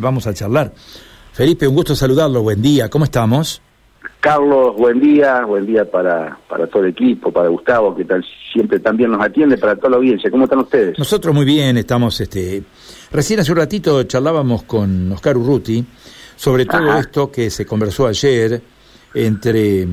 vamos a charlar. Felipe, un gusto saludarlo, buen día, ¿cómo estamos? Carlos, buen día, buen día para, para todo el equipo, para Gustavo, que tal, siempre también nos atiende, para toda la audiencia. ¿Cómo están ustedes? Nosotros muy bien, estamos, este, recién hace un ratito charlábamos con Oscar Urruti sobre todo Ajá. esto que se conversó ayer entre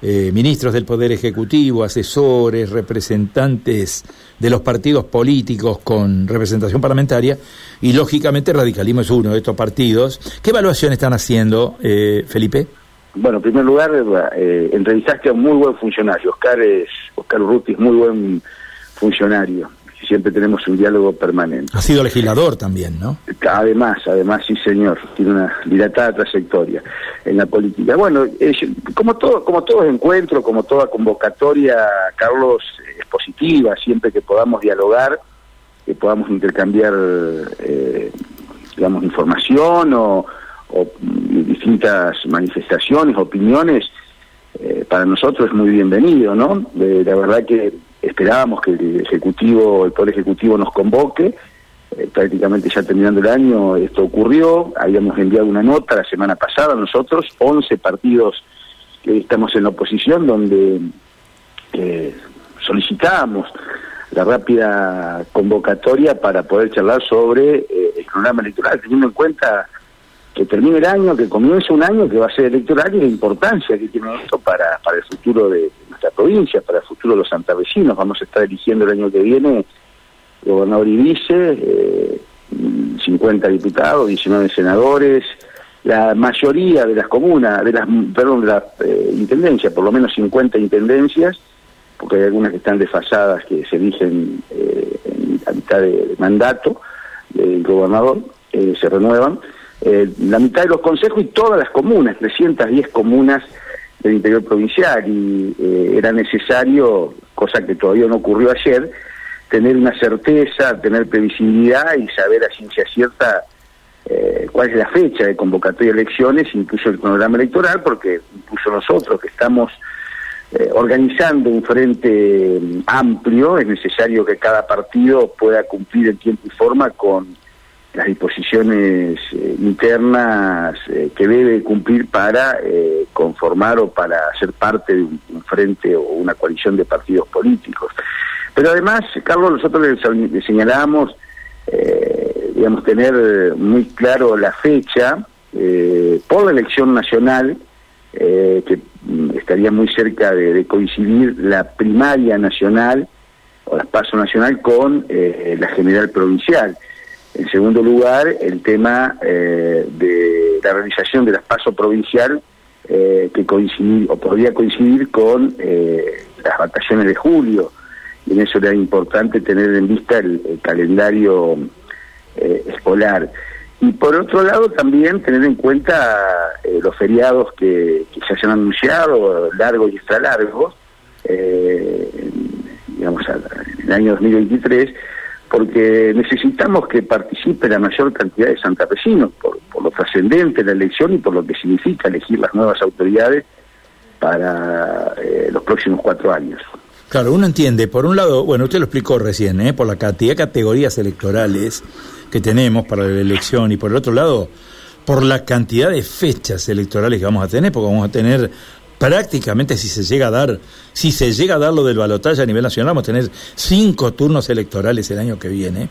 eh, ministros del Poder Ejecutivo, asesores, representantes de los partidos políticos con representación parlamentaria y lógicamente Radicalismo es uno de estos partidos. ¿Qué evaluación están haciendo, eh, Felipe? Bueno, en primer lugar, eh, entrevistaste a un muy buen funcionario. Oscar es, Oscar Urruti es muy buen funcionario. Siempre tenemos un diálogo permanente. Ha sido legislador también, ¿no? Además, además, sí señor, tiene una dilatada trayectoria en la política. Bueno, eh, como todo, como todo encuentro, como toda convocatoria, Carlos, es positiva, siempre que podamos dialogar, que podamos intercambiar, eh, digamos, información o, o, mm, distintas manifestaciones, opiniones, eh, para nosotros es muy bienvenido, ¿no? La verdad que esperábamos que el Ejecutivo, el Poder Ejecutivo nos convoque, eh, prácticamente ya terminando el año esto ocurrió, habíamos enviado una nota la semana pasada nosotros, 11 partidos que estamos en la oposición, donde eh, solicitamos la rápida convocatoria para poder charlar sobre eh, el programa electoral, teniendo en cuenta que termine el año, que comience un año que va a ser electoral y la importancia que tiene esto para, para el futuro de provincia, para el futuro de los santavecinos. Vamos a estar eligiendo el año que viene gobernador y vice, eh, 50 diputados, 19 senadores, la mayoría de las comunas, de las, perdón, de las eh, intendencias, por lo menos 50 intendencias, porque hay algunas que están desfasadas que se eligen eh, en la mitad de, de mandato del gobernador, eh, se renuevan. Eh, la mitad de los consejos y todas las comunas, 310 comunas del interior provincial, y eh, era necesario, cosa que todavía no ocurrió ayer, tener una certeza, tener previsibilidad y saber a ciencia cierta eh, cuál es la fecha de convocatoria de elecciones, incluso el cronograma electoral, porque incluso nosotros que estamos eh, organizando un frente mm, amplio, es necesario que cada partido pueda cumplir en tiempo y forma con las disposiciones eh, internas eh, que debe cumplir para eh, conformar o para ser parte de un, frente o una coalición de partidos políticos. Pero además, Carlos, nosotros le, le señalamos, eh, digamos, tener muy claro la fecha por la elección nacional, que mm, estaría muy cerca de, coincidir la primaria nacional o la paso nacional con la general provincial. En segundo lugar, el tema eh, de la realización de las paso provincial eh, que coincidir o podría coincidir con eh, las vacaciones de julio y en eso era importante tener en vista el, calendario escolar. Y por otro lado también tener en cuenta los feriados que, se hayan anunciado, largos y extra largos, digamos, en el año 2023, porque necesitamos que participe la mayor cantidad de santafesinos por, por lo trascendente de la elección y por lo que significa elegir las nuevas autoridades para eh, los próximos cuatro años. Claro, uno entiende, por un lado, bueno, usted lo explicó recién, ¿eh? por la cantidad de categorías electorales que tenemos para la elección y por el otro lado, por la cantidad de fechas electorales que vamos a tener, porque vamos a tener prácticamente si se llega a dar, si se llega a dar lo del balotaje a nivel nacional, vamos a tener cinco turnos electorales el año que viene.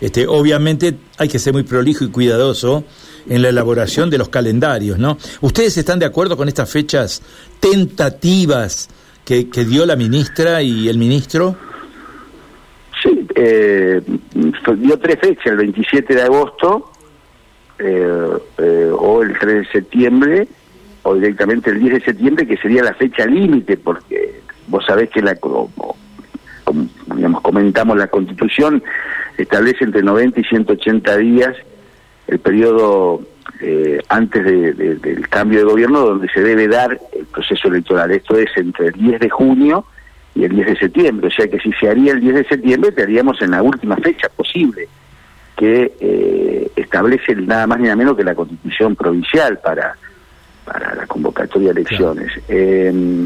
Este, obviamente hay que ser muy prolijo y cuidadoso en la elaboración de los calendarios, ¿no? ¿Ustedes están de acuerdo con estas fechas tentativas que, dio la ministra y el ministro? Sí, eh, dio tres fechas, el 27 de agosto eh, eh, o el 3 de septiembre o directamente el 10 de septiembre, que sería la fecha límite, porque vos sabés que la como, digamos, comentamos la Constitución establece entre 90 y 180 días el periodo eh, antes de, de, del cambio de gobierno donde se debe dar el proceso electoral. Esto es entre el 10 de junio y el 10 de septiembre. O sea que si se haría el 10 de septiembre, te haríamos en la última fecha posible, que eh, establece nada más ni nada menos que la constitución provincial para, para la convocatoria de elecciones. Claro. Eh,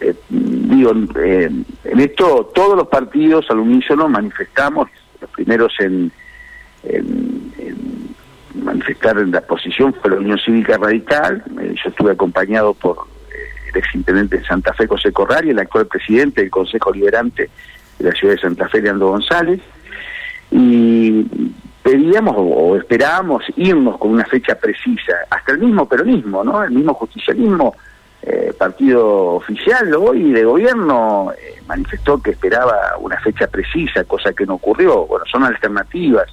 eh, digo, eh, en esto todos los partidos al unísono manifestamos, los primeros en, en, en manifestar en la posición fue la Unión Cívica Radical. yo estuve acompañado por el exintendente de Santa Fe, José Corral, y el actual presidente del Consejo Liberante de la ciudad de Santa Fe, Leandro González. Y pedíamos o, esperábamos irnos con una fecha precisa, hasta el mismo peronismo, ¿no? El mismo justicialismo, eh, partido oficial hoy de gobierno, eh, manifestó que esperaba una fecha precisa, cosa que no ocurrió. Bueno, son alternativas.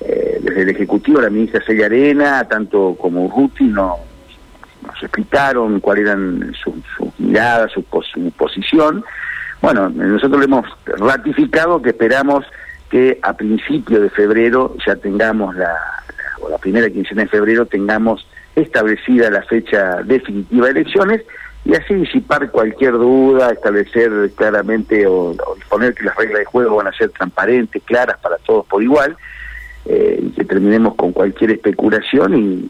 Eh, desde el Ejecutivo, la ministra Celia Arena, tanto como Urruti, no, nos explicaron cuál eran sus su miradas, su, su posición. Bueno, nosotros le hemos ratificado que esperamos que a principio de febrero ya tengamos la, o la primera quincena de febrero tengamos establecida la fecha definitiva de elecciones y así disipar cualquier duda, establecer claramente o, disponer que las reglas de juego van a ser transparentes, claras para todos por igual, eh, y que terminemos con cualquier especulación y,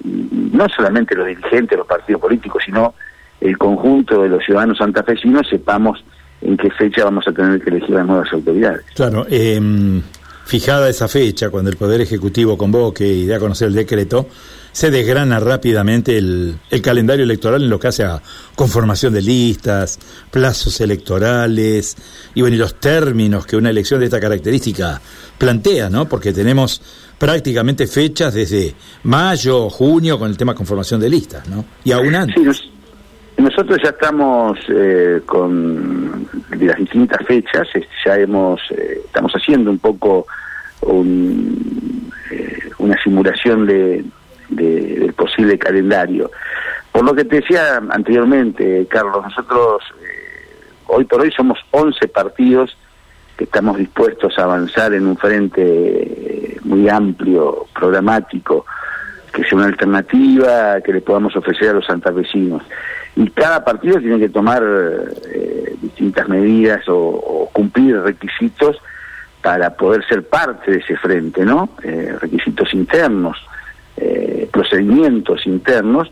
no solamente los dirigentes, los partidos políticos, sino el conjunto de los ciudadanos santafesinos sepamos en qué fecha vamos a tener que elegir las nuevas autoridades. Claro, eh, fijada esa fecha, cuando el Poder Ejecutivo convoque y dé a conocer el decreto, se desgrana rápidamente el, el, calendario electoral en lo que hace a conformación de listas, plazos electorales y bueno, y los términos que una elección de esta característica plantea, ¿no? Porque tenemos prácticamente fechas desde mayo, junio con el tema conformación de listas, ¿no? Y aún antes. Nosotros ya estamos eh, con las distintas fechas, ya hemos, eh, estamos haciendo un poco eh, una simulación de, del posible calendario. Por lo que te decía anteriormente, Carlos, nosotros hoy por hoy somos 11 partidos que estamos dispuestos a avanzar en un frente muy amplio, programático, que sea una alternativa que le podamos ofrecer a los santafesinos y cada partido tiene que tomar eh, distintas medidas o, cumplir requisitos para poder ser parte de ese frente, ¿no? Eh, requisitos internos, eh, procedimientos internos,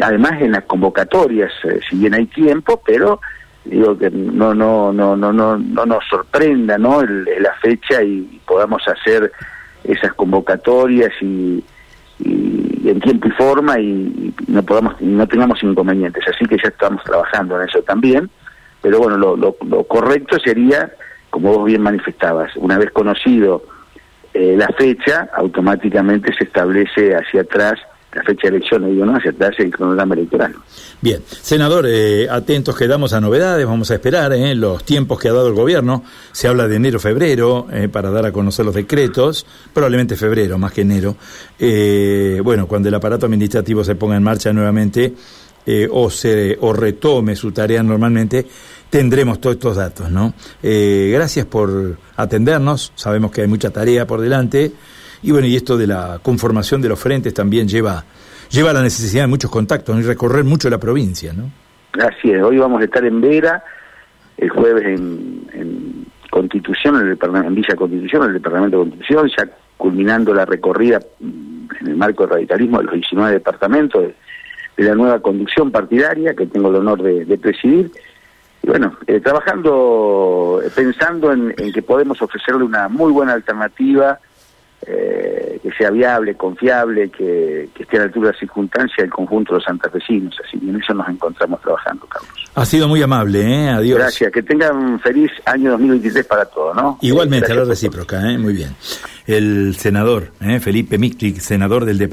además en las convocatorias, si bien hay tiempo, pero digo que no no no no no no nos sorprenda, ¿no? la fecha y podamos hacer esas convocatorias y en tiempo y forma y, no podamos no tengamos inconvenientes. Así que ya estamos trabajando en eso también. Pero bueno lo, lo, correcto sería como vos bien manifestabas una vez conocido eh, la fecha automáticamente se establece hacia atrás la fecha de elecciones, digo, ¿no? Atrás el cronograma electoral. Bien, senador, eh, atentos quedamos a novedades, vamos a esperar eh, los tiempos que ha dado el gobierno. Se habla de enero-febrero eh, para dar a conocer los decretos, probablemente febrero más que enero. Eh, bueno, cuando el aparato administrativo se ponga en marcha nuevamente o, se, o retome su tarea normalmente, tendremos todos estos datos, ¿no? gracias por atendernos, sabemos que hay mucha tarea por delante. Y bueno, y esto de la conformación de los frentes también lleva, lleva a la necesidad de muchos contactos y recorrer mucho la provincia, ¿no? Así es, hoy vamos a estar en Vera, el jueves en, Constitución, en, el, en Villa Constitución, en el Departamento de Constitución, ya culminando la recorrida mm, en el marco del radicalismo de los 19 departamentos de, la nueva conducción partidaria que tengo el honor de, presidir. Y bueno, eh, trabajando, eh, pensando en, en, que podemos ofrecerle una muy buena alternativa eh, que sea viable, confiable, que, esté a la altura de la circunstancia del conjunto de los santafesinos. Así que en eso nos encontramos trabajando, Carlos. Ha sido muy amable, ¿eh? Adiós. Gracias. Que tengan un feliz año 2023 para todos, ¿no? Igualmente, a la recíproca, ¿eh? Muy bien. El senador, ¿eh? Felipe Miclic, senador del departamento.